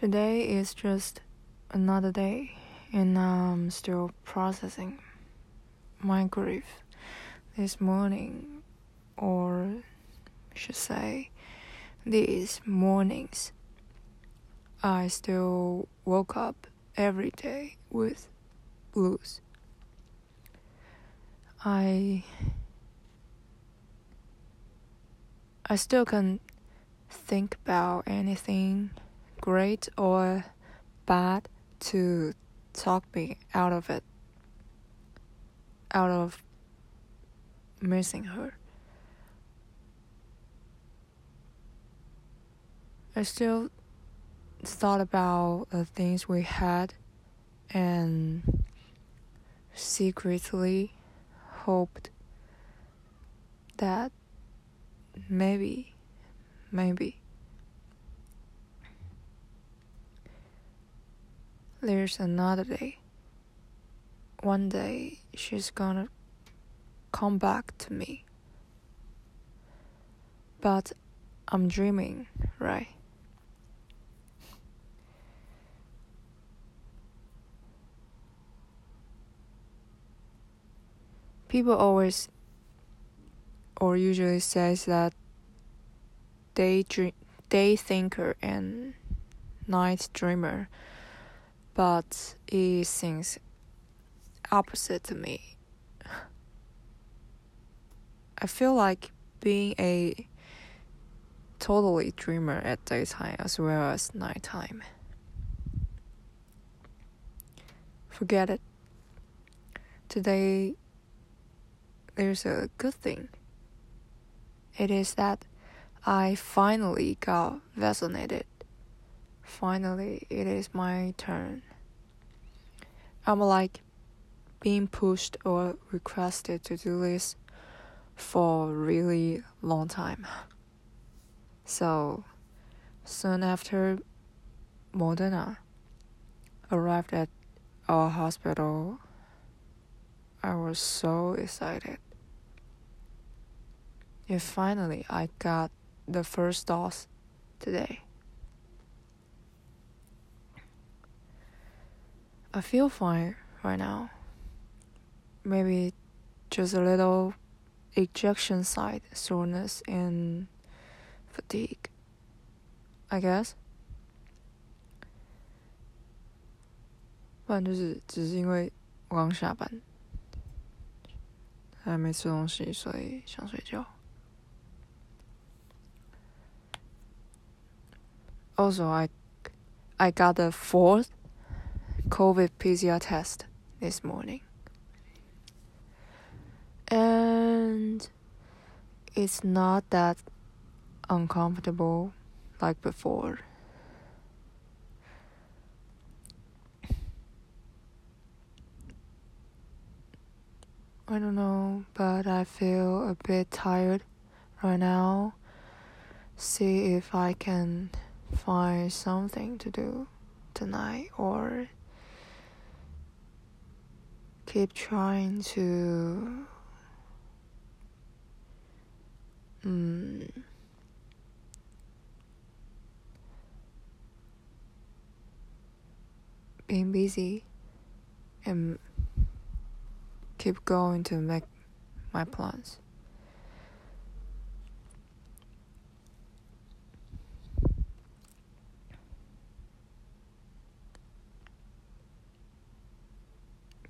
Today is just another day, and I'm still processing my grief. This morning, or should say, these mornings, I still woke up every day with blues. I I still can think about anything great or bad to talk me out of it, out of missing her. I still thought about the things we had and secretly hoped that maybe, maybe there's another day. One day she's gonna come back to me. But I'm dreaming, right? People always or usually says that day dream, day thinker and night dreamer but it seems opposite to me. I feel like being a totally dreamer at daytime as well as nighttime. Forget it. Today, there's a good thing. It is that I finally got vaccinated. Finally, it is my turn. I'm like being pushed or requested to do this for a really long time. So, soon after Moderna arrived at our hospital, I was so excited. And finally, I got the first dose today. I feel fine right now. Maybe just a little injection site soreness and fatigue, I guess. 不然就是只是因为我刚下班，还没吃东西，所以想睡觉。Also, I I got a fourth COVID PCR test this morning. And it's not that uncomfortable like before. I don't know, but I feel a bit tired right now. See if I can find something to do tonight or keep trying to um, being busy and keep going to make my plans.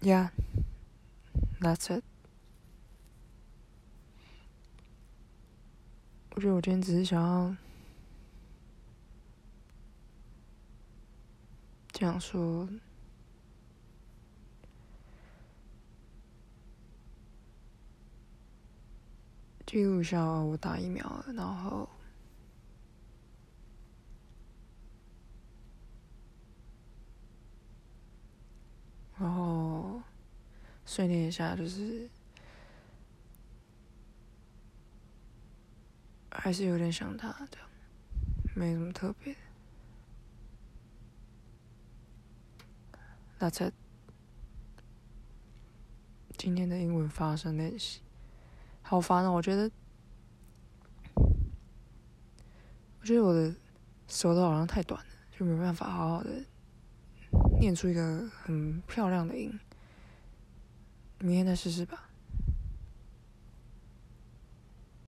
Yeah. That's it。我觉得我今天只是想要这样说，记录一下我打疫苗了，然后，然后。碎念一下，就是还是有点想他的，没什么特别。那在今天的英文发声练习，好烦哦！我觉得，我觉得我的舌头好像太短了，就没办法好好的念出一个很漂亮的音。明天再试试吧。